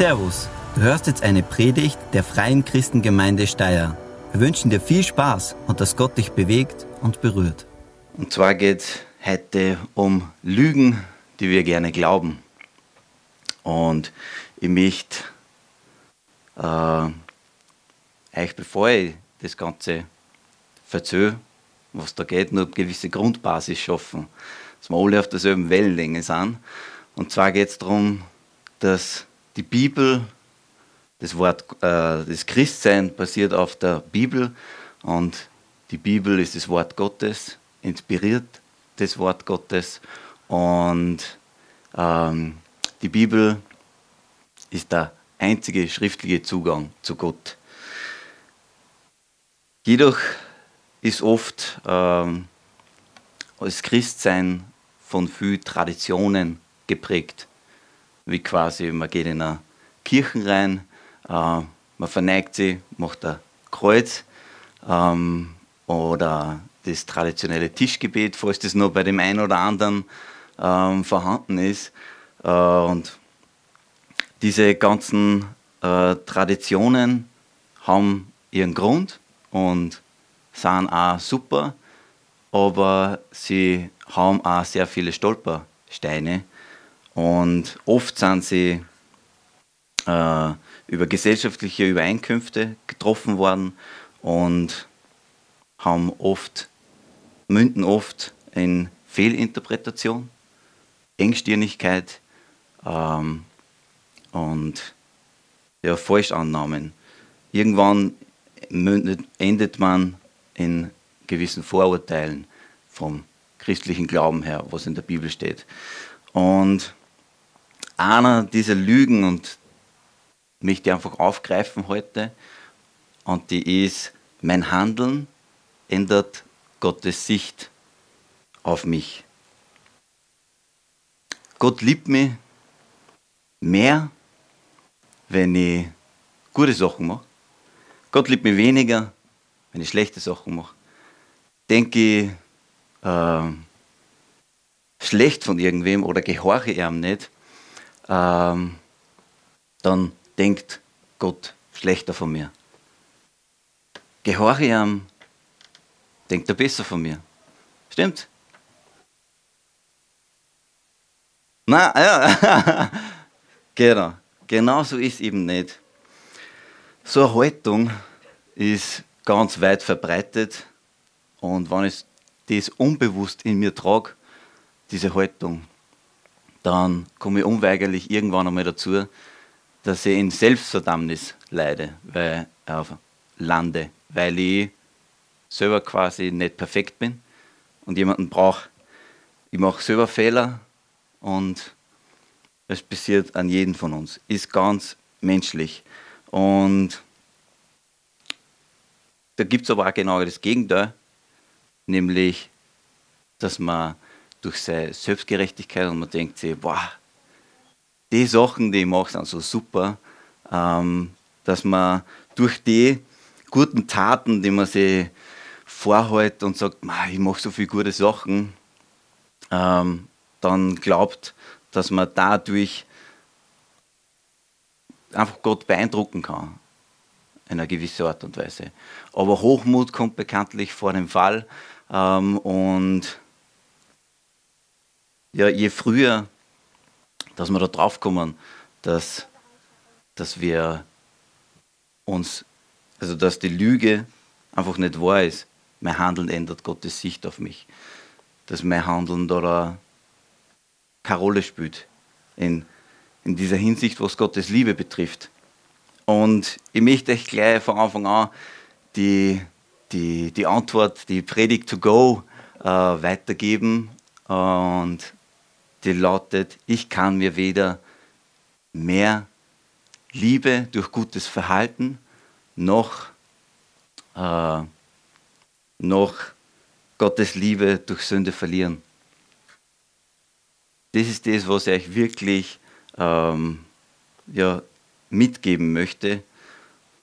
Servus, du hörst jetzt eine Predigt der Freien Christengemeinde Steyr. Wir wünschen dir viel Spaß und dass Gott dich bewegt und berührt. Und zwar geht es heute um Lügen, die wir gerne glauben. Und ich möchte äh, euch, bevor ich das Ganze verzöge, was da geht, nur eine gewisse Grundbasis schaffen, dass wir alle auf derselben Wellenlänge sind. Und zwar geht es darum, dass die Bibel, das Wort, äh, das Christsein basiert auf der Bibel und die Bibel ist das Wort Gottes, inspiriert das Wort Gottes und ähm, die Bibel ist der einzige schriftliche Zugang zu Gott. Jedoch ist oft ähm, das Christsein von vielen Traditionen geprägt wie quasi, man geht in eine Kirche rein, äh, man verneigt sich, macht ein Kreuz ähm, oder das traditionelle Tischgebet, falls das nur bei dem einen oder anderen ähm, vorhanden ist. Äh, und diese ganzen äh, Traditionen haben ihren Grund und sind auch super, aber sie haben auch sehr viele Stolpersteine und oft sind sie äh, über gesellschaftliche Übereinkünfte getroffen worden und haben oft, münden oft in Fehlinterpretation, Engstirnigkeit ähm, und ja, Falschannahmen. Irgendwann mündet, endet man in gewissen Vorurteilen vom christlichen Glauben her, was in der Bibel steht. Und einer dieser Lügen und mich die einfach aufgreifen heute und die ist, mein Handeln ändert Gottes Sicht auf mich. Gott liebt mich mehr, wenn ich gute Sachen mache. Gott liebt mich weniger, wenn ich schlechte Sachen mache. Denke ich äh, schlecht von irgendwem oder gehorche ihm nicht, ähm, dann denkt Gott schlechter von mir. Gehorche ihm, denkt er besser von mir. Stimmt? Na, ja, genau. Genau so ist eben nicht. So eine Haltung ist ganz weit verbreitet und wenn ich das unbewusst in mir trage, diese Haltung, dann komme ich unweigerlich irgendwann einmal dazu, dass ich in Selbstverdammnis leide, weil auf lande, weil ich selber quasi nicht perfekt bin und jemanden brauche. Ich mache selber Fehler und es passiert an jedem von uns. Ist ganz menschlich. Und da gibt es aber auch genau das Gegenteil, nämlich, dass man durch seine Selbstgerechtigkeit und man denkt sich, boah, die Sachen, die ich mache, sind so super, ähm, dass man durch die guten Taten, die man sich vorhält und sagt, ich mache so viele gute Sachen, ähm, dann glaubt, dass man dadurch einfach Gott beeindrucken kann in einer gewissen Art und Weise. Aber Hochmut kommt bekanntlich vor dem Fall ähm, und ja, je früher, dass wir da drauf kommen, dass, dass wir uns, also dass die Lüge einfach nicht wahr ist. Mein Handeln ändert Gottes Sicht auf mich. Dass mein Handeln da keine Rolle spielt in, in dieser Hinsicht, was Gottes Liebe betrifft. Und ich möchte euch gleich von Anfang an die, die, die Antwort, die Predigt to go äh, weitergeben. Und die lautet, ich kann mir weder mehr Liebe durch gutes Verhalten noch, äh, noch Gottes Liebe durch Sünde verlieren. Das ist das, was ich euch wirklich ähm, ja, mitgeben möchte.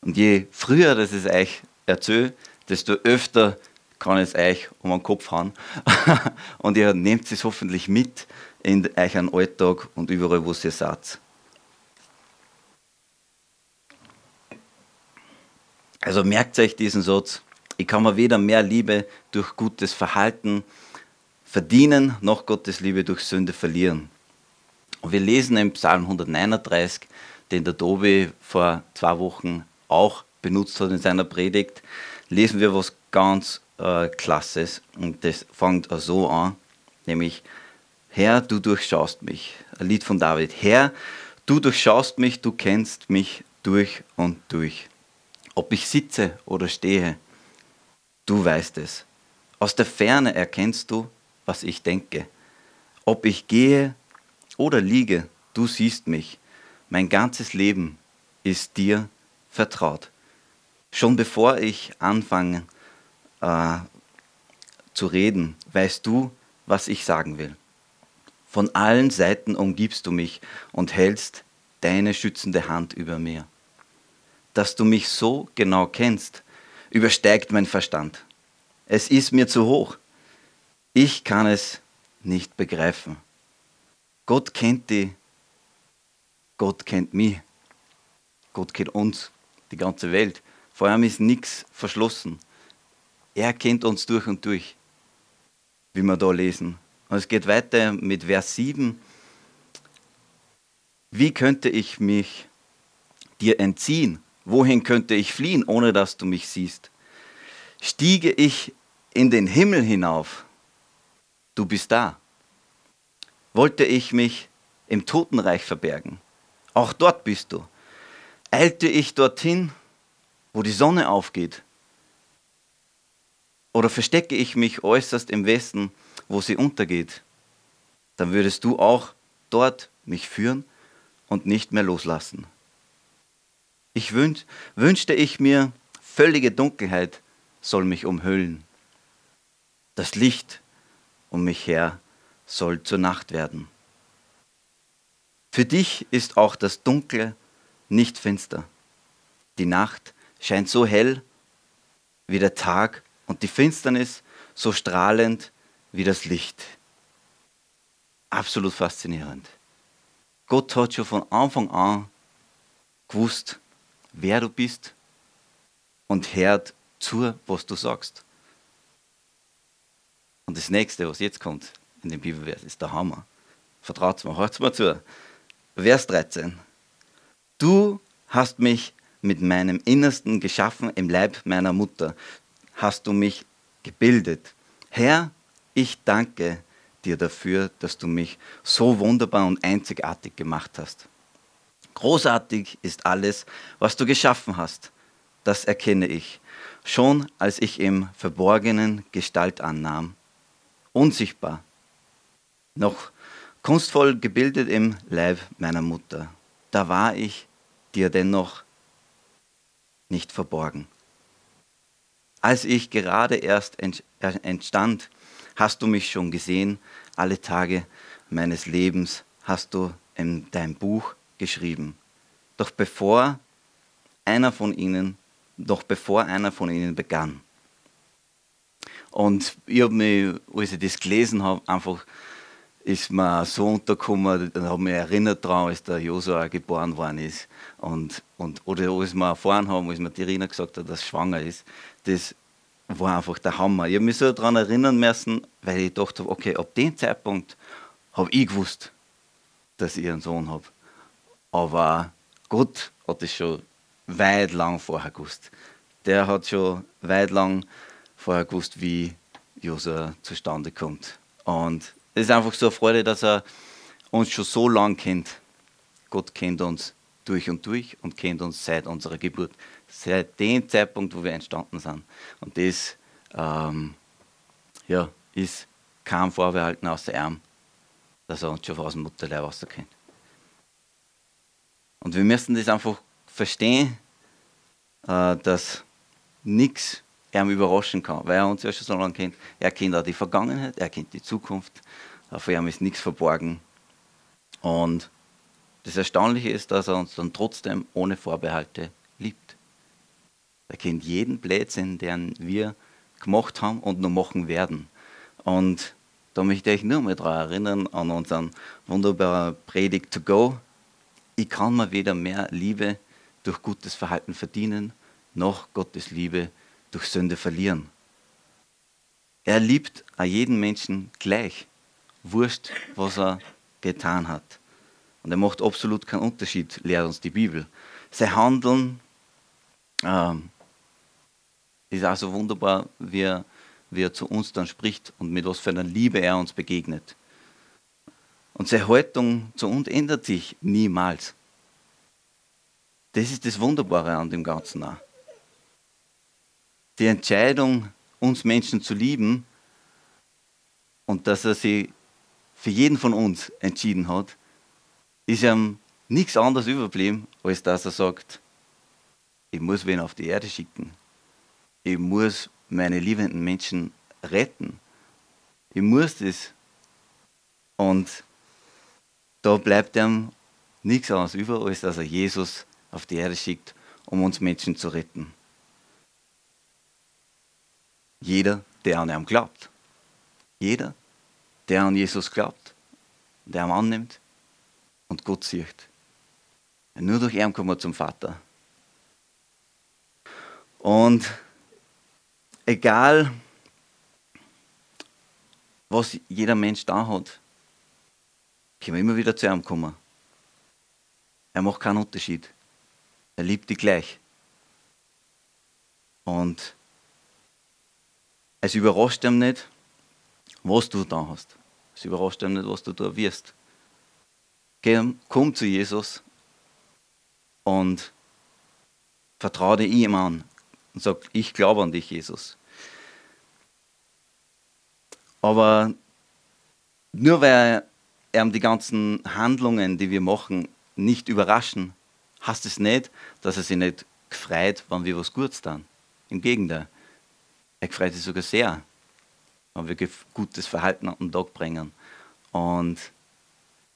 Und je früher das ich euch erzähle, desto öfter kann es euch um den Kopf hauen. und ihr nehmt es hoffentlich mit in euren Alltag und überall, wo ihr seid. Also merkt euch diesen Satz. Ich kann mir weder mehr Liebe durch gutes Verhalten verdienen, noch Gottes Liebe durch Sünde verlieren. Und wir lesen im Psalm 139, den der Tobi vor zwei Wochen auch benutzt hat in seiner Predigt, lesen wir was ganz äh, Klasses. Und das fängt so an, nämlich Herr, du durchschaust mich. Ein Lied von David. Herr, du durchschaust mich, du kennst mich durch und durch. Ob ich sitze oder stehe, du weißt es. Aus der Ferne erkennst du, was ich denke. Ob ich gehe oder liege, du siehst mich. Mein ganzes Leben ist dir vertraut. Schon bevor ich anfange äh, zu reden, weißt du, was ich sagen will. Von allen Seiten umgibst du mich und hältst deine schützende Hand über mir. Dass du mich so genau kennst, übersteigt mein Verstand. Es ist mir zu hoch. Ich kann es nicht begreifen. Gott kennt die, Gott kennt mich, Gott kennt uns, die ganze Welt. Vor allem ist nichts verschlossen. Er kennt uns durch und durch, wie wir da lesen. Und es geht weiter mit Vers 7. Wie könnte ich mich dir entziehen? Wohin könnte ich fliehen, ohne dass du mich siehst? Stiege ich in den Himmel hinauf, du bist da. Wollte ich mich im Totenreich verbergen, auch dort bist du. Eilte ich dorthin, wo die Sonne aufgeht, oder verstecke ich mich äußerst im Westen, wo sie untergeht, dann würdest du auch dort mich führen und nicht mehr loslassen. Ich wünsch, wünschte ich mir, völlige Dunkelheit soll mich umhüllen. Das Licht um mich her soll zur Nacht werden. Für dich ist auch das Dunkle nicht finster. Die Nacht scheint so hell wie der Tag und die Finsternis so strahlend wie das Licht. Absolut faszinierend. Gott hat schon von Anfang an gewusst, wer du bist und hört zu, was du sagst. Und das nächste, was jetzt kommt in dem Bibelvers, ist der Hammer. Vertraut mir, hört mir zu. Vers 13. Du hast mich mit meinem Innersten geschaffen im Leib meiner Mutter. Hast du mich gebildet. Herr, ich danke dir dafür, dass du mich so wunderbar und einzigartig gemacht hast. Großartig ist alles, was du geschaffen hast. Das erkenne ich. Schon als ich im Verborgenen Gestalt annahm. Unsichtbar. Noch kunstvoll gebildet im Leib meiner Mutter. Da war ich dir dennoch nicht verborgen. Als ich gerade erst entstand, hast du mich schon gesehen, alle Tage meines Lebens hast du in dein Buch geschrieben. Doch bevor einer von ihnen, doch bevor einer von ihnen begann. Und ich habe mich, als ich das gelesen habe, einfach ist mir so untergekommen, dann habe ich mich erinnert daran, als der Josua geboren worden ist. Und, und, oder als wir erfahren haben, als mir die Rina gesagt hat, dass sie schwanger ist, das war einfach der Hammer. Ich habe mich so daran erinnern müssen, weil ich dachte, okay, ab dem Zeitpunkt habe ich gewusst, dass ich einen Sohn habe. Aber Gott hat es schon weit lang vorher gewusst. Der hat schon weit lang vorher gewusst, wie Josua zustande kommt. Und es ist einfach so eine Freude, dass er uns schon so lange kennt. Gott kennt uns durch und durch und kennt uns seit unserer Geburt, seit dem Zeitpunkt, wo wir entstanden sind. Und das ähm, ja, ist kein Vorbehalten aus der Arm, dass er uns schon aus dem Mutterleib Wasser kennt. Und wir müssen das einfach verstehen, äh, dass nichts ihm überraschen kann, weil er uns ja schon so lange kennt. Er kennt auch die Vergangenheit, er kennt die Zukunft. Für ihn ist nichts verborgen. Und das Erstaunliche ist, dass er uns dann trotzdem ohne Vorbehalte liebt. Er kennt jeden Blödsinn, den wir gemacht haben und noch machen werden. Und da möchte ich nur mal daran erinnern, an unseren wunderbaren Predigt to go. Ich kann mir weder mehr Liebe durch gutes Verhalten verdienen, nach Gottes Liebe durch Sünde verlieren. Er liebt auch jeden Menschen gleich, wurscht, was er getan hat. Und er macht absolut keinen Unterschied, lehrt uns die Bibel. Sein Handeln ähm, ist auch so wunderbar, wie er, wie er zu uns dann spricht und mit was für einer Liebe er uns begegnet. Und seine Haltung zu uns ändert sich niemals. Das ist das Wunderbare an dem Ganzen auch. Die Entscheidung, uns Menschen zu lieben und dass er sich für jeden von uns entschieden hat, ist ihm nichts anderes überblieben, als dass er sagt, ich muss wen auf die Erde schicken. Ich muss meine liebenden Menschen retten. Ich muss das. Und da bleibt ihm nichts anderes über, als dass er Jesus auf die Erde schickt, um uns Menschen zu retten. Jeder, der an ihn glaubt. Jeder, der an Jesus glaubt, der ihn annimmt und Gott sieht. Nur durch ihn kommen wir zum Vater. Und egal, was jeder Mensch da hat, können wir immer wieder zu ihm kommen. Er macht keinen Unterschied. Er liebt dich gleich. Und es überrascht ihm nicht, was du da hast. Es überrascht ihm nicht, was du da wirst. Komm zu Jesus und vertraue ihm an und sag, ich glaube an dich, Jesus. Aber nur weil er die ganzen Handlungen, die wir machen, nicht überraschen, heißt es nicht, dass er sich nicht gefreut, wenn wir was Gutes tun. Im Gegenteil. Er freut sich sogar sehr, wenn wir gutes Verhalten an den Tag bringen. Und,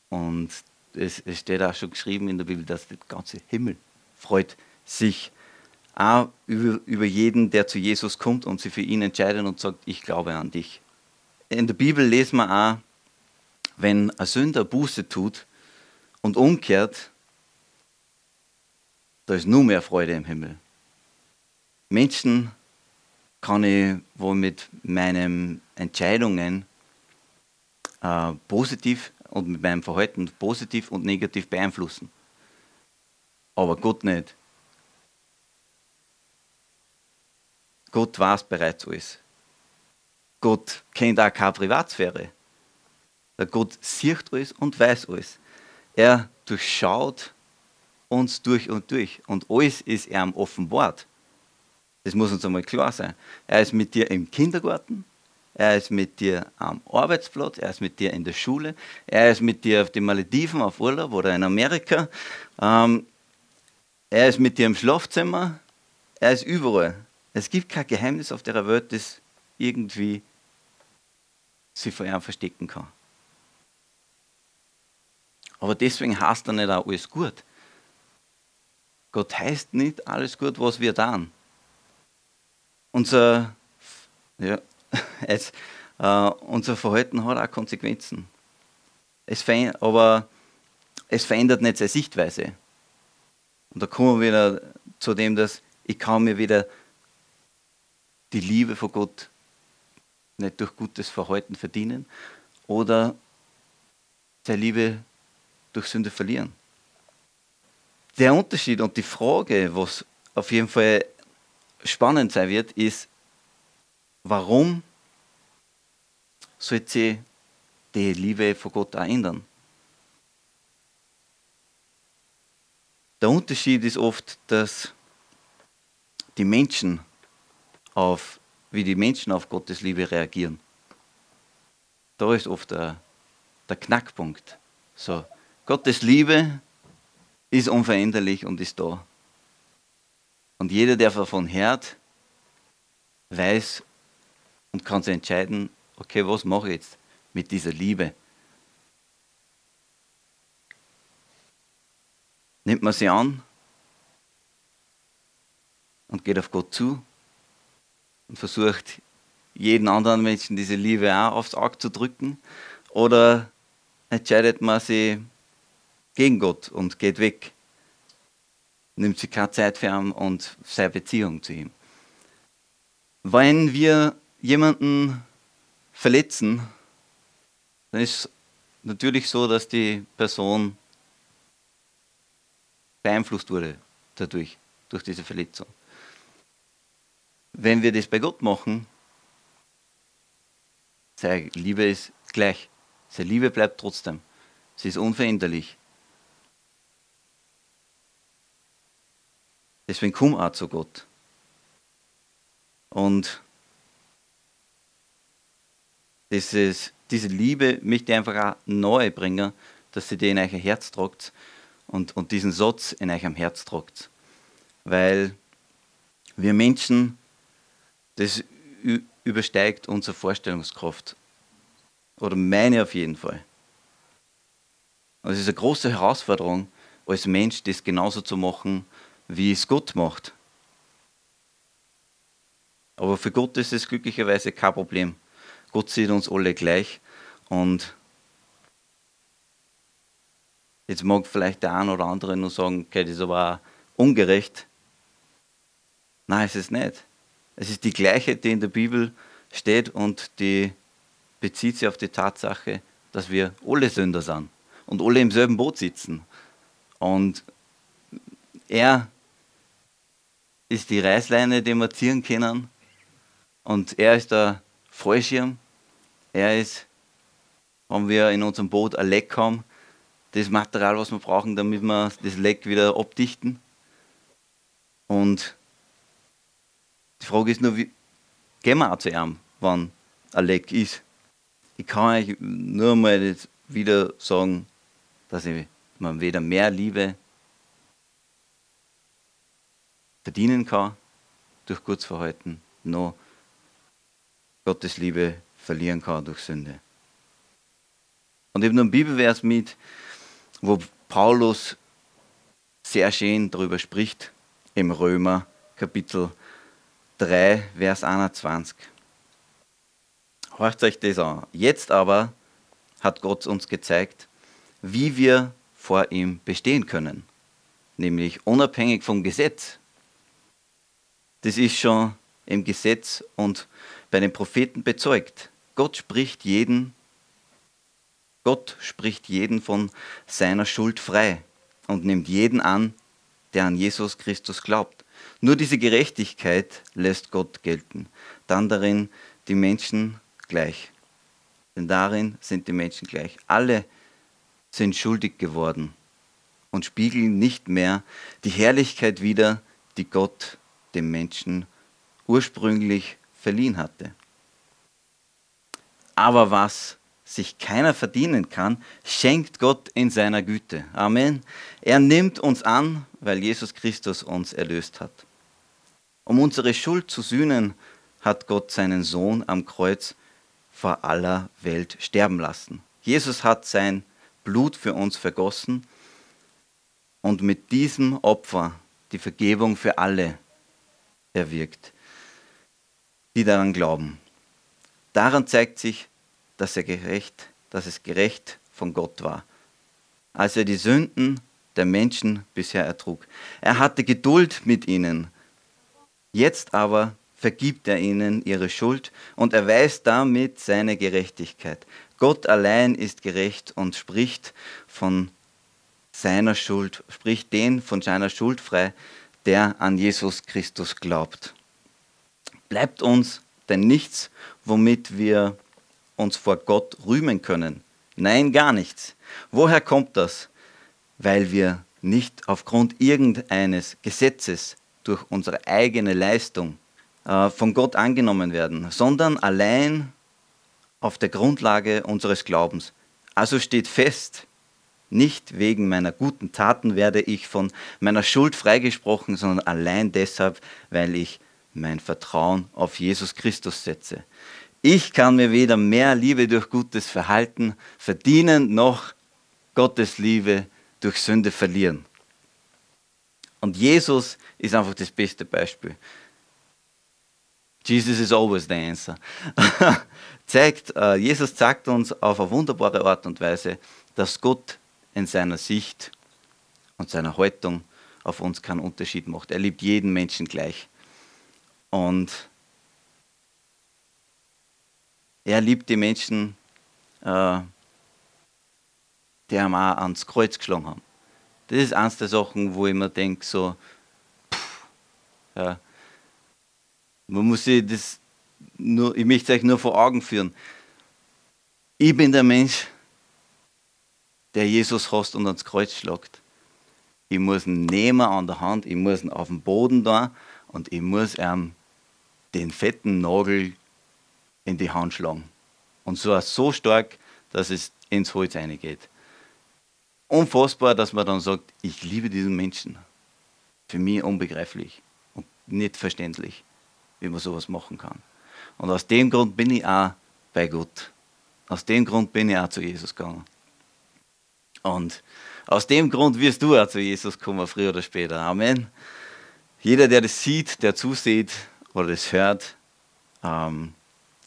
und es, es steht auch schon geschrieben in der Bibel, dass der ganze Himmel freut sich auch über, über jeden, der zu Jesus kommt und sich für ihn entscheidet und sagt, ich glaube an dich. In der Bibel lesen wir auch, wenn ein Sünder Buße tut und umkehrt, da ist nur mehr Freude im Himmel. Menschen kann ich wohl mit meinen Entscheidungen äh, positiv und mit meinem Verhalten positiv und negativ beeinflussen. Aber Gott nicht. Gott weiß bereits alles. Gott kennt auch keine Privatsphäre. Der Gott sieht alles und weiß alles. Er durchschaut uns durch und durch. Und alles ist ihm offenbart. Das muss uns einmal klar sein. Er ist mit dir im Kindergarten, er ist mit dir am Arbeitsplatz, er ist mit dir in der Schule, er ist mit dir auf den Malediven auf Urlaub oder in Amerika, ähm, er ist mit dir im Schlafzimmer, er ist überall. Es gibt kein Geheimnis auf der Welt, das irgendwie sich vor ihm verstecken kann. Aber deswegen heißt er nicht auch alles gut. Gott heißt nicht alles gut, was wir tun. Unser, ja, es, äh, unser Verhalten hat auch Konsequenzen. Es aber es verändert nicht seine Sichtweise. Und da kommen wir wieder zu dem, dass ich kann mir wieder die Liebe von Gott nicht durch gutes Verhalten verdienen oder seine Liebe durch Sünde verlieren. Der Unterschied und die Frage, was auf jeden Fall spannend sein wird, ist, warum sollte sich die Liebe von Gott ändern? Der Unterschied ist oft, dass die Menschen auf, wie die Menschen auf Gottes Liebe reagieren. Da ist oft der, der Knackpunkt. So, Gottes Liebe ist unveränderlich und ist da. Und jeder, der davon hört, weiß und kann sich entscheiden, okay, was mache ich jetzt mit dieser Liebe? Nimmt man sie an und geht auf Gott zu und versucht, jeden anderen Menschen diese Liebe auch aufs Auge zu drücken? Oder entscheidet man sich gegen Gott und geht weg? nimmt sie keine Zeit für ihn und seine Beziehung zu ihm. Wenn wir jemanden verletzen, dann ist es natürlich so, dass die Person beeinflusst wurde dadurch, durch diese Verletzung. Wenn wir das bei Gott machen, seine Liebe ist gleich. Seine Liebe bleibt trotzdem. Sie ist unveränderlich. Deswegen komm auch zu Gott. Und dieses, diese Liebe möchte ich einfach auch neu bringen, dass sie die in euer Herz tragt und, und diesen Satz in eurem Herz tragt. Weil wir Menschen, das übersteigt unsere Vorstellungskraft. Oder meine auf jeden Fall. Und es ist eine große Herausforderung, als Mensch das genauso zu machen, wie es Gott macht. Aber für Gott ist es glücklicherweise kein Problem. Gott sieht uns alle gleich und jetzt mag vielleicht der eine oder andere nur sagen, okay, das ist aber ungerecht. Nein, es ist nicht. Es ist die gleiche, die in der Bibel steht und die bezieht sich auf die Tatsache, dass wir alle Sünder sind und alle im selben Boot sitzen. Und er ist die Reißleine, die wir ziehen können. Und er ist der Fallschirm. Er ist, wenn wir in unserem Boot ein Leck haben, das Material, was wir brauchen, damit wir das Leck wieder abdichten. Und die Frage ist nur, wie gehen wir auch zu ihm, wenn ein Leck ist? Ich kann euch nur mal wieder sagen, dass ich man weder mehr Liebe verdienen kann durch Gutsverhalten, noch Gottes Liebe verlieren kann durch Sünde. Und ich habe noch einen Bibelvers mit, wo Paulus sehr schön darüber spricht, im Römer Kapitel 3, Vers 21. Hört euch das an. Jetzt aber hat Gott uns gezeigt, wie wir vor ihm bestehen können, nämlich unabhängig vom Gesetz. Das ist schon im Gesetz und bei den Propheten bezeugt. Gott spricht jeden, Gott spricht jeden von seiner Schuld frei und nimmt jeden an, der an Jesus Christus glaubt. Nur diese Gerechtigkeit lässt Gott gelten, dann darin die Menschen gleich. Denn darin sind die Menschen gleich. Alle sind schuldig geworden und spiegeln nicht mehr die Herrlichkeit wider, die Gott dem Menschen ursprünglich verliehen hatte. Aber was sich keiner verdienen kann, schenkt Gott in seiner Güte. Amen. Er nimmt uns an, weil Jesus Christus uns erlöst hat. Um unsere Schuld zu sühnen, hat Gott seinen Sohn am Kreuz vor aller Welt sterben lassen. Jesus hat sein Blut für uns vergossen und mit diesem Opfer die Vergebung für alle erwirkt, die daran glauben. Daran zeigt sich, dass er gerecht, dass es gerecht von Gott war, als er die Sünden der Menschen bisher ertrug. Er hatte Geduld mit ihnen. Jetzt aber vergibt er ihnen ihre Schuld und erweist damit seine Gerechtigkeit. Gott allein ist gerecht und spricht von seiner Schuld, spricht den von seiner Schuld frei, der an Jesus Christus glaubt. Bleibt uns denn nichts, womit wir uns vor Gott rühmen können? Nein, gar nichts. Woher kommt das? Weil wir nicht aufgrund irgendeines Gesetzes durch unsere eigene Leistung äh, von Gott angenommen werden, sondern allein auf der Grundlage unseres Glaubens. Also steht fest, nicht wegen meiner guten Taten werde ich von meiner Schuld freigesprochen, sondern allein deshalb, weil ich mein Vertrauen auf Jesus Christus setze. Ich kann mir weder mehr Liebe durch gutes Verhalten verdienen, noch Gottes Liebe durch Sünde verlieren. Und Jesus ist einfach das beste Beispiel. Jesus is always the answer. zeigt, uh, Jesus zeigt uns auf eine wunderbare Art und Weise, dass Gott in seiner Sicht und seiner Haltung auf uns keinen Unterschied macht. Er liebt jeden Menschen gleich. Und er liebt die Menschen, äh, die ihm auch ans Kreuz geschlagen haben. Das ist eines der Sachen, wo ich mir denke, so, pff, ja, man muss sich das nur, ich möchte es euch nur vor Augen führen. Ich bin der Mensch, der Jesus hasst und ans Kreuz schlagt. Ich muss ihn nehmen an der Hand, ich muss ihn auf den Boden da und ich muss ihm den fetten Nagel in die Hand schlagen. Und zwar so stark, dass es ins Holz reingeht. Unfassbar, dass man dann sagt, ich liebe diesen Menschen. Für mich unbegreiflich und nicht verständlich, wie man sowas machen kann. Und aus dem Grund bin ich auch bei Gott. Aus dem Grund bin ich auch zu Jesus gegangen. Und aus dem Grund wirst du auch zu Jesus kommen, früher oder später. Amen. Jeder, der das sieht, der zusieht oder das hört, ähm,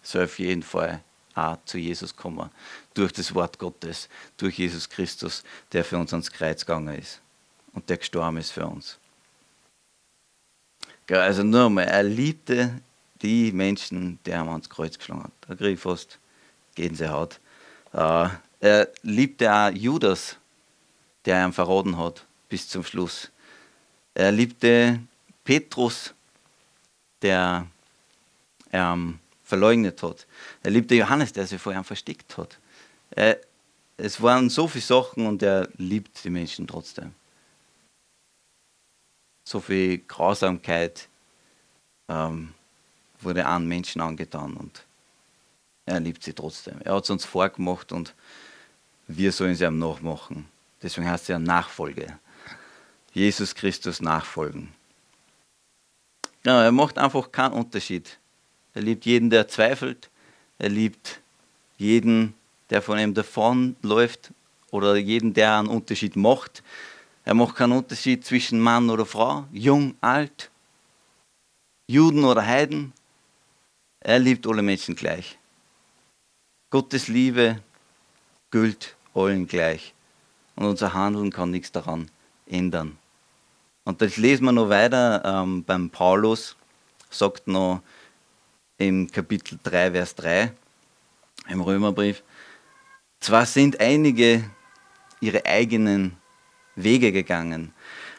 soll auf jeden Fall auch zu Jesus kommen. Durch das Wort Gottes, durch Jesus Christus, der für uns ans Kreuz gegangen ist und der gestorben ist für uns. Also nur mal, er liebte die Menschen, die haben ans Kreuz geschlagen hat. Da kriege ich fast Gänsehaut. Äh, er liebte auch Judas, der ihn verraten hat bis zum Schluss. Er liebte Petrus, der ähm, verleugnet hat. Er liebte Johannes, der sich vor ihm versteckt hat. Er, es waren so viele Sachen und er liebt die Menschen trotzdem. So viel Grausamkeit ähm, wurde an Menschen angetan und er liebt sie trotzdem. Er hat es uns vorgemacht und wir sollen sie ihm nachmachen. Deswegen heißt es ja Nachfolge. Jesus Christus nachfolgen. Ja, er macht einfach keinen Unterschied. Er liebt jeden, der zweifelt. Er liebt jeden, der von ihm davonläuft oder jeden, der einen Unterschied macht. Er macht keinen Unterschied zwischen Mann oder Frau, jung, alt, Juden oder Heiden. Er liebt alle Menschen gleich. Gottes Liebe gilt allen gleich. Und unser Handeln kann nichts daran ändern. Und das lesen wir noch weiter ähm, beim Paulus, sagt noch im Kapitel 3, Vers 3 im Römerbrief, zwar sind einige ihre eigenen Wege gegangen,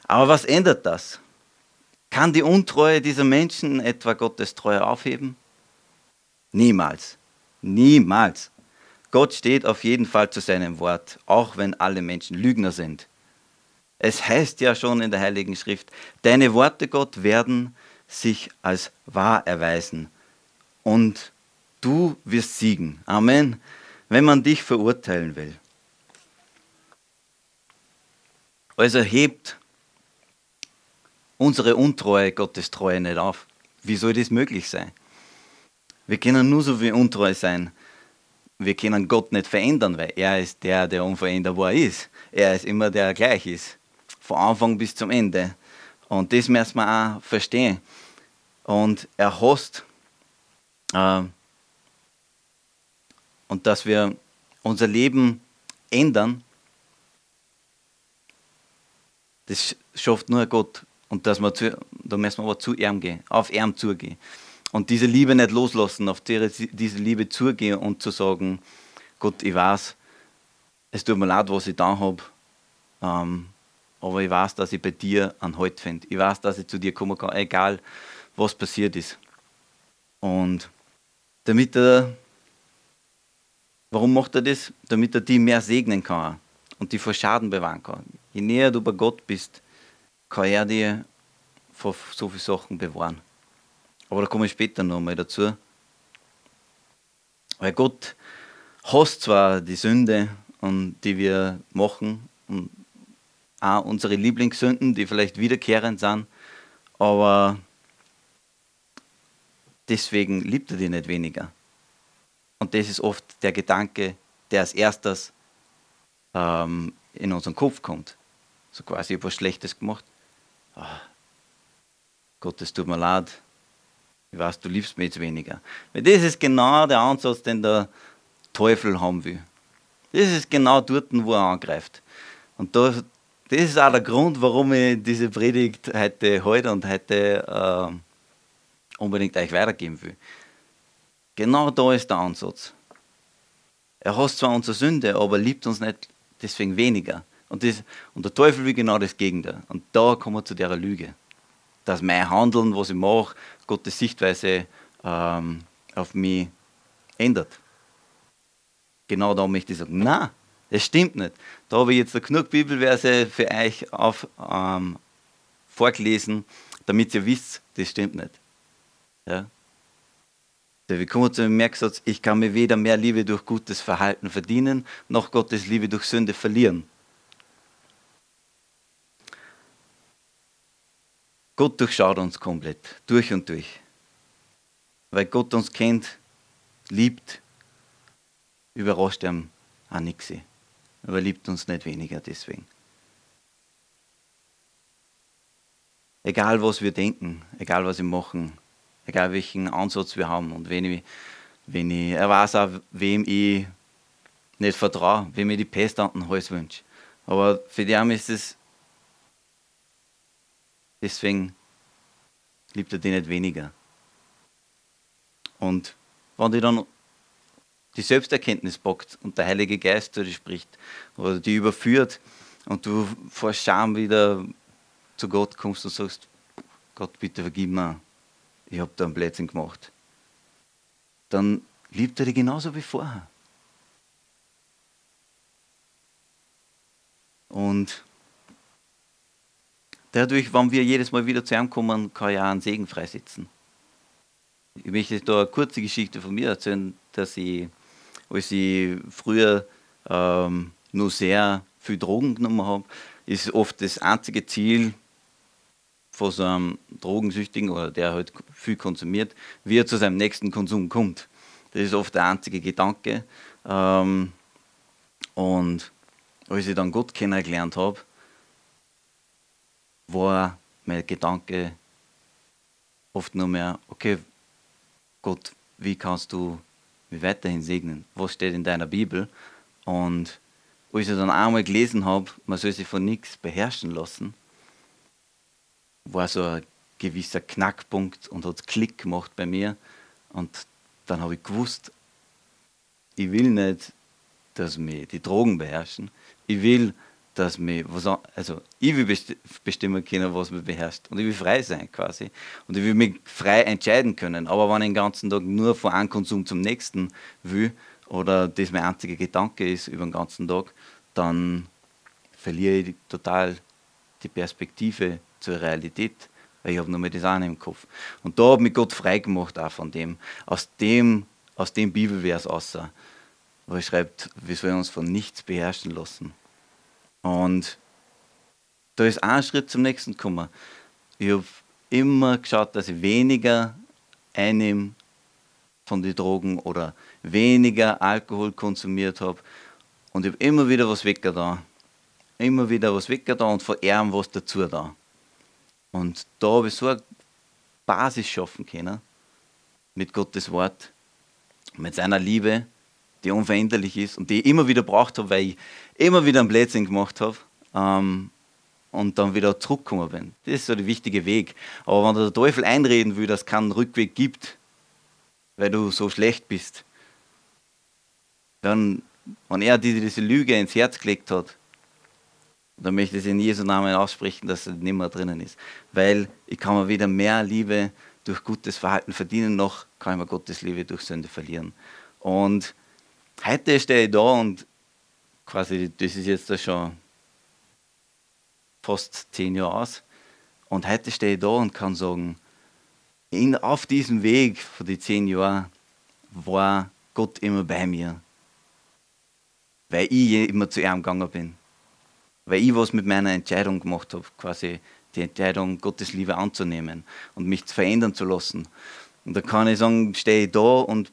aber was ändert das? Kann die Untreue dieser Menschen etwa Gottes Treue aufheben? Niemals. Niemals. Gott steht auf jeden Fall zu seinem Wort, auch wenn alle Menschen Lügner sind. Es heißt ja schon in der Heiligen Schrift, deine Worte, Gott, werden sich als wahr erweisen und du wirst siegen. Amen. Wenn man dich verurteilen will. Also hebt unsere Untreue Gottes Treue nicht auf. Wie soll das möglich sein? Wir können nur so wie untreu sein. Wir können Gott nicht verändern, weil er ist der, der unveränderbar ist. Er ist immer der, der gleich ist. Von Anfang bis zum Ende. Und das müssen wir auch verstehen. Und er hasst, äh, und dass wir unser Leben ändern, das schafft nur Gott. Und dass wir zu, da müssen wir aber zu ihm gehen, auf ihm zugehen. Und diese Liebe nicht loslassen, auf diese Liebe zugehen und zu sagen, Gott, ich weiß, es tut mir leid, was ich da habe, ähm, aber ich weiß, dass ich bei dir einen Halt finde. Ich weiß, dass ich zu dir kommen kann, egal was passiert ist. Und damit er, warum macht er das? Damit er die mehr segnen kann und die vor Schaden bewahren kann. Je näher du bei Gott bist, kann er dir vor so vielen Sachen bewahren. Aber da komme ich später nochmal dazu. Weil Gott hasst zwar die Sünde, die wir machen, und auch unsere Lieblingssünden, die vielleicht wiederkehrend sind, aber deswegen liebt er die nicht weniger. Und das ist oft der Gedanke, der als erstes ähm, in unseren Kopf kommt. So quasi, ich habe was Schlechtes gemacht. Oh, Gott, es tut mir leid, ich weiß, du liebst mich jetzt weniger. Weil das ist genau der Ansatz, den der Teufel haben will. Das ist genau dort, wo er angreift. Und da das ist auch der Grund, warum ich diese Predigt heute halte und heute äh, unbedingt euch weitergeben will. Genau da ist der Ansatz. Er hasst zwar unsere Sünde, aber liebt uns nicht deswegen weniger. Und, das, und der Teufel will genau das Gegenteil. Und da kommen wir zu der Lüge. Dass mein Handeln, was ich mache, Gottes Sichtweise ähm, auf mich ändert. Genau da möchte ich sagen, nein, das stimmt nicht. Da habe ich jetzt genug Bibelverse für euch auf, ähm, vorgelesen, damit ihr wisst, das stimmt nicht. Ja? Wir kommen zu dem Merksatz, ich kann mir weder mehr Liebe durch gutes Verhalten verdienen, noch Gottes Liebe durch Sünde verlieren. Gott durchschaut uns komplett, durch und durch. Weil Gott uns kennt, liebt, überrascht ihm auch nichts. Aber er liebt uns nicht weniger deswegen. Egal was wir denken, egal was wir machen, egal welchen Ansatz wir haben und wenn ich, wenn ich er weiß auch, wem ich nicht vertraue, wem ich die Pest an den Hals wünsche. Aber für die ist es deswegen liebt er die nicht weniger. Und wenn die dann die Selbsterkenntnis packt und der Heilige Geist zu dir spricht oder die überführt und du vor Scham wieder zu Gott kommst und sagst, Gott, bitte vergib mir, ich habe da einen Blödsinn gemacht, dann liebt er dich genauso wie vorher. Und dadurch, wenn wir jedes Mal wieder zu ihm kommen, kann auch einen Segen freisetzen. Ich möchte da eine kurze Geschichte von mir erzählen, dass ich, als ich früher ähm, nur sehr viel Drogen genommen habe, ist oft das einzige Ziel von so einem Drogensüchtigen oder der halt viel konsumiert, wie er zu seinem nächsten Konsum kommt. Das ist oft der einzige Gedanke. Ähm, und als ich dann Gott kennengelernt habe, war mein Gedanke oft nur mehr, okay, Gott, wie kannst du mich weiterhin segnen? Was steht in deiner Bibel? Und als ich dann einmal gelesen habe, man soll sich von nichts beherrschen lassen, war so ein gewisser Knackpunkt und hat Klick gemacht bei mir. Und dann habe ich gewusst, ich will nicht, dass mich die Drogen beherrschen. Ich will, dass mich was also ich will bestimmen können, was mich beherrscht und ich will frei sein quasi und ich will mich frei entscheiden können. Aber wenn ich den ganzen Tag nur von einem Konsum zum nächsten will oder das mein einziger Gedanke ist über den ganzen Tag, dann verliere ich total die Perspektive zur Realität, weil ich habe nur mehr das eine im Kopf. Und da habe mich Gott frei gemacht auch von dem, aus dem, aus dem Bibelvers außer, wo er schreibt, wir sollen uns von nichts beherrschen lassen. Und da ist ein Schritt zum nächsten gekommen. Ich habe immer geschaut, dass ich weniger einnehme von den Drogen oder weniger Alkohol konsumiert habe. Und ich habe immer wieder was weggetan. Immer wieder was weggetan und von ihm was dazu da. Und da habe ich so eine Basis schaffen können mit Gottes Wort, mit seiner Liebe, die unveränderlich ist und die ich immer wieder braucht habe, weil ich immer wieder einen Blödsinn gemacht habe ähm, und dann wieder zurückgekommen bin. Das ist so der wichtige Weg. Aber wenn der Teufel einreden will, dass es keinen Rückweg gibt, weil du so schlecht bist, dann, wenn er diese Lüge ins Herz gelegt hat, dann möchte ich in Jesu Namen aussprechen, dass es nicht mehr drinnen ist. Weil ich kann mir weder mehr Liebe durch gutes Verhalten verdienen, noch kann ich mir Gottes Liebe durch Sünde verlieren. Und heute stehe ich da und quasi, das ist jetzt schon fast zehn Jahre aus. Und heute stehe ich da und kann sagen, in, auf diesem Weg von den zehn Jahren war Gott immer bei mir. Weil ich immer zu ihm gegangen bin. Weil ich was mit meiner Entscheidung gemacht habe, quasi die Entscheidung, Gottes Liebe anzunehmen und mich verändern zu lassen. Und da kann ich sagen, stehe ich da und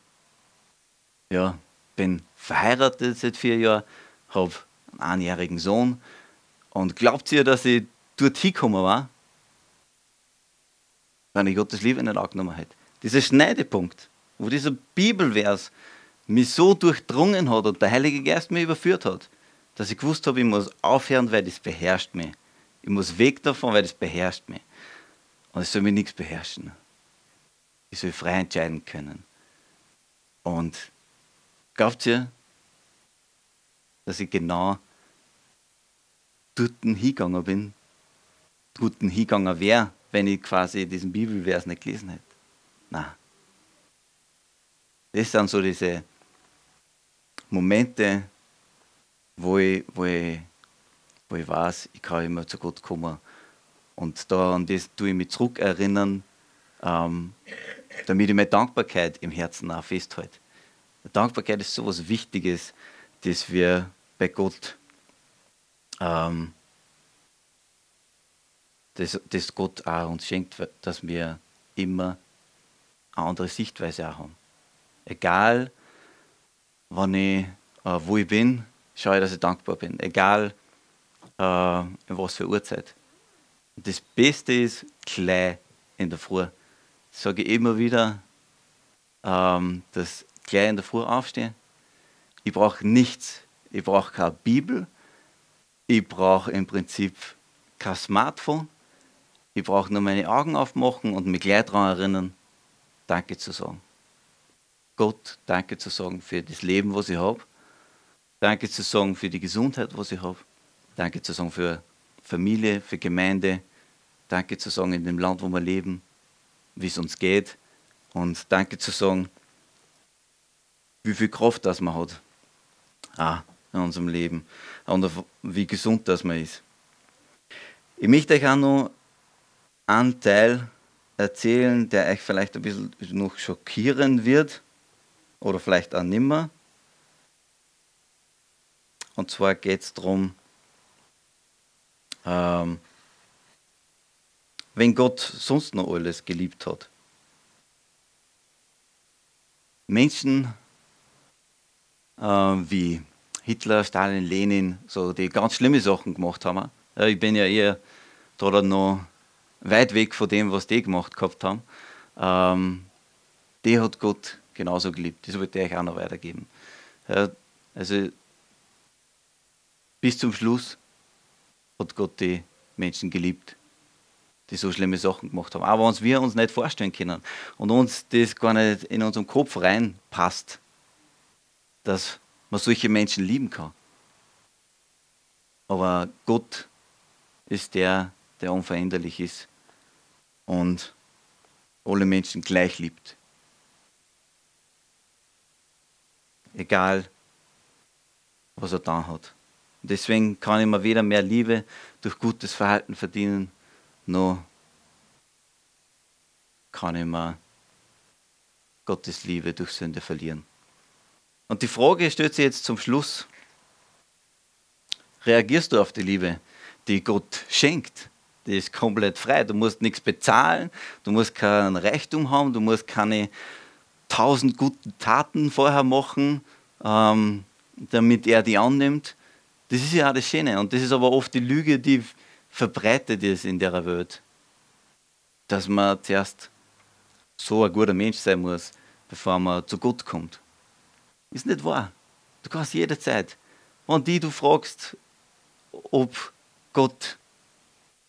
ja, bin verheiratet seit vier Jahren, habe einen einjährigen Sohn. Und glaubt ihr, dass ich dort hingekommen war, wenn ich Gottes Liebe nicht angenommen hätte? Dieser Schneidepunkt, wo dieser Bibelvers mich so durchdrungen hat und der Heilige Geist mich überführt hat, dass ich gewusst habe, ich muss aufhören, weil das beherrscht mich. Ich muss weg davon, weil das beherrscht mich. Und es soll mich nichts beherrschen. Ich soll frei entscheiden können. Und glaubt ihr, dass ich genau dort hingegangen bin, dort hingegangen wäre, wenn ich quasi diesen Bibelvers nicht gelesen hätte? Nein. Das sind so diese Momente, wo ich, wo ich, wo ich weiß, ich kann immer zu Gott kommen. Und da an das tue ich mich zurückerinnern, ähm, damit ich meine Dankbarkeit im Herzen auch festhalte. Dankbarkeit ist so etwas Wichtiges, das wir bei Gott, ähm, das, das Gott auch uns schenkt, dass wir immer eine andere Sichtweise auch haben. Egal, wann ich, äh, wo ich bin, schaue ich, dass ich dankbar bin. Egal, äh, was für Uhrzeit. Das Beste ist gleich in der Früh. Das sage ich immer wieder, ähm, dass gleich in der Früh aufstehen. Ich brauche nichts. Ich brauche keine Bibel. Ich brauche im Prinzip kein Smartphone. Ich brauche nur meine Augen aufmachen und mich gleich daran erinnern, Danke zu sagen. Gott Danke zu sagen für das Leben, was ich habe. Danke zu sagen für die Gesundheit, was ich habe. Danke zu sagen für Familie, für Gemeinde. Danke zu sagen in dem Land, wo wir leben, wie es uns geht. Und danke zu sagen, wie viel Kraft das man hat ah, in unserem Leben und wie gesund das man ist. Ich möchte euch auch noch einen Teil erzählen, der euch vielleicht ein bisschen noch schockieren wird oder vielleicht auch nimmer. Und zwar geht es darum, ähm, wenn Gott sonst noch alles geliebt hat. Menschen äh, wie Hitler, Stalin, Lenin, so die ganz schlimme Sachen gemacht haben. Ja, ich bin ja eher da noch weit weg von dem, was die gemacht gehabt haben. Ähm, die hat Gott genauso geliebt. Das wollte ich euch auch noch weitergeben. Ja, also bis zum Schluss hat Gott die Menschen geliebt, die so schlimme Sachen gemacht haben. Aber uns wir uns nicht vorstellen können und uns das gar nicht in unserem Kopf reinpasst, dass man solche Menschen lieben kann. Aber Gott ist der, der unveränderlich ist und alle Menschen gleich liebt. Egal, was er da hat. Deswegen kann ich mir weder mehr Liebe durch gutes Verhalten verdienen, noch kann ich mir Gottes Liebe durch Sünde verlieren. Und die Frage stellt sich jetzt zum Schluss. Reagierst du auf die Liebe, die Gott schenkt? Die ist komplett frei. Du musst nichts bezahlen, du musst kein Reichtum haben, du musst keine tausend guten Taten vorher machen, ähm, damit er die annimmt. Das ist ja auch das Schöne. Und das ist aber oft die Lüge, die verbreitet ist in der Welt. Dass man zuerst so ein guter Mensch sein muss, bevor man zu Gott kommt. Ist nicht wahr. Du kannst jederzeit, wenn die du fragst, ob Gott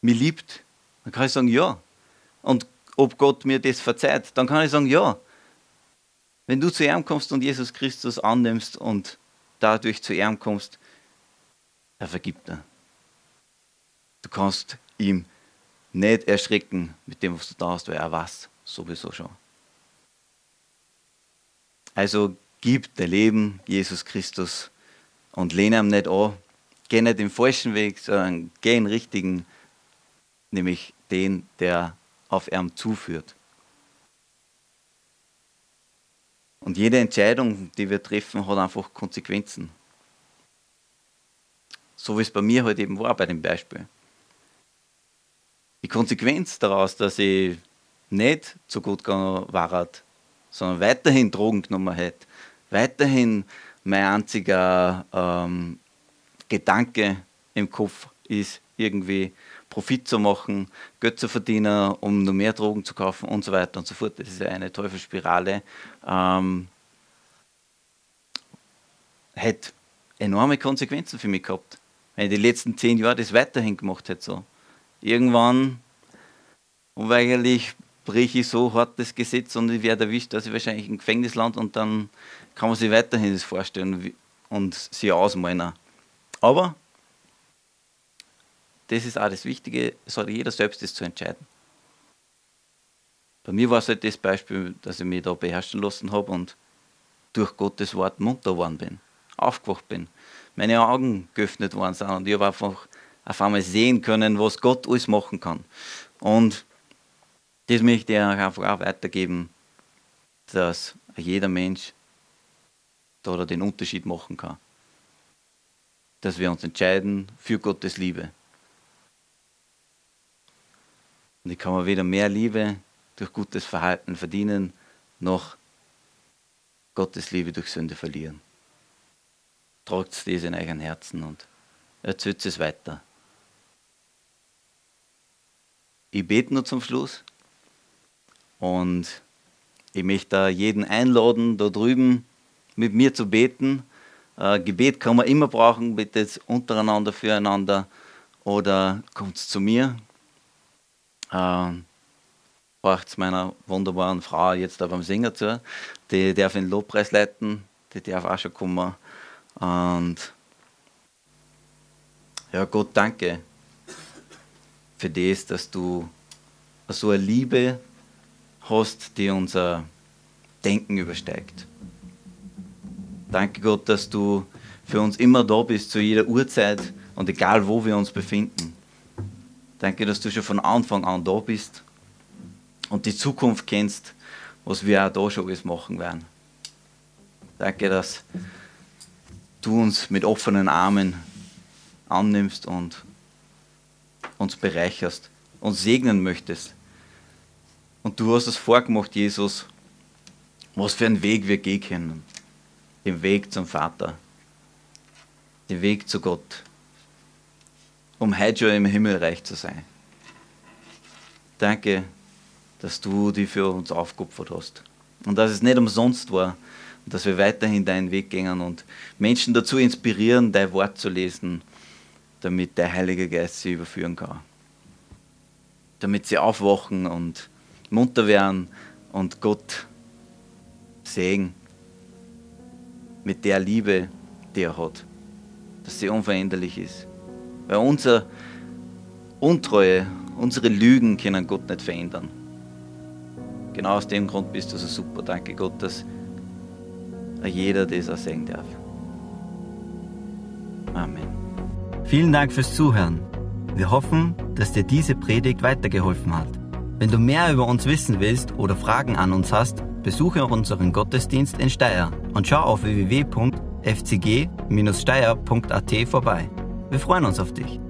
mich liebt, dann kann ich sagen ja. Und ob Gott mir das verzeiht, dann kann ich sagen ja. Wenn du zu ihm kommst und Jesus Christus annimmst und dadurch zu ihm kommst, er vergibt er. Du kannst ihm nicht erschrecken mit dem, was du da hast, weil er weiß sowieso schon. Also gib dein Leben Jesus Christus und lehne ihm nicht an. Geh nicht den falschen Weg, sondern geh den richtigen, nämlich den, der auf ihm zuführt. Und jede Entscheidung, die wir treffen, hat einfach Konsequenzen. So wie es bei mir halt eben war bei dem Beispiel. Die Konsequenz daraus, dass ich nicht so gut gegangen war, sondern weiterhin Drogen genommen hätte, weiterhin mein einziger ähm, Gedanke im Kopf ist, irgendwie Profit zu machen, Geld zu verdienen, um nur mehr Drogen zu kaufen und so weiter und so fort. Das ist eine Teufelsspirale. Ähm, hätte enorme Konsequenzen für mich gehabt. Wenn ich die letzten zehn Jahre das weiterhin gemacht hätte. So. Irgendwann unweigerlich breche ich so hart das Gesetz und ich werde erwischt, dass ich wahrscheinlich im Gefängnis lande und dann kann man sich weiterhin das vorstellen und sich ausmalen. Aber das ist auch das Wichtige, es hat jeder selbst das zu entscheiden. Bei mir war es halt das Beispiel, dass ich mich da beherrschen lassen habe und durch Gottes Wort munter geworden bin, aufgewacht bin, meine Augen geöffnet worden sind und ich habe einfach auf einmal sehen können, was Gott alles machen kann. Und das möchte ich einfach auch weitergeben, dass jeder Mensch da den Unterschied machen kann. Dass wir uns entscheiden für Gottes Liebe. Und ich kann mir weder mehr Liebe durch gutes Verhalten verdienen, noch Gottes Liebe durch Sünde verlieren. Tragt das in euren Herzen und erzählt es weiter. Ich bete nur zum Schluss und ich möchte da jeden einladen, da drüben mit mir zu beten. Äh, Gebet kann man immer brauchen, bitte jetzt untereinander, füreinander oder kommt zu mir. Äh, Braucht es meiner wunderbaren Frau jetzt da beim Singen zu. Die darf den Lobpreis leiten, die darf auch schon kommen. Und ja, Gott, danke für das, dass du so eine Liebe hast, die unser Denken übersteigt. Danke Gott, dass du für uns immer da bist, zu jeder Uhrzeit und egal wo wir uns befinden. Danke, dass du schon von Anfang an da bist und die Zukunft kennst, was wir auch da schon alles machen werden. Danke, dass du uns mit offenen Armen annimmst und uns bereicherst, uns segnen möchtest. Und du hast es vorgemacht, Jesus, was für einen Weg wir gehen können. Den Weg zum Vater. Den Weg zu Gott. Um heute schon im Himmelreich zu sein. Danke, dass du die für uns aufgeopfert hast. Und dass es nicht umsonst war. Und dass wir weiterhin deinen Weg gehen und Menschen dazu inspirieren, dein Wort zu lesen, damit der Heilige Geist sie überführen kann. Damit sie aufwachen und munter werden und Gott sehen mit der Liebe, die er hat, dass sie unveränderlich ist. Weil unsere Untreue, unsere Lügen können Gott nicht verändern. Genau aus dem Grund bist du so super. Danke Gott, dass jeder das auch sehen darf. Amen. Vielen Dank fürs Zuhören. Wir hoffen, dass dir diese Predigt weitergeholfen hat. Wenn du mehr über uns wissen willst oder Fragen an uns hast, besuche unseren Gottesdienst in Steyr und schau auf www.fcg-steyr.at vorbei. Wir freuen uns auf dich.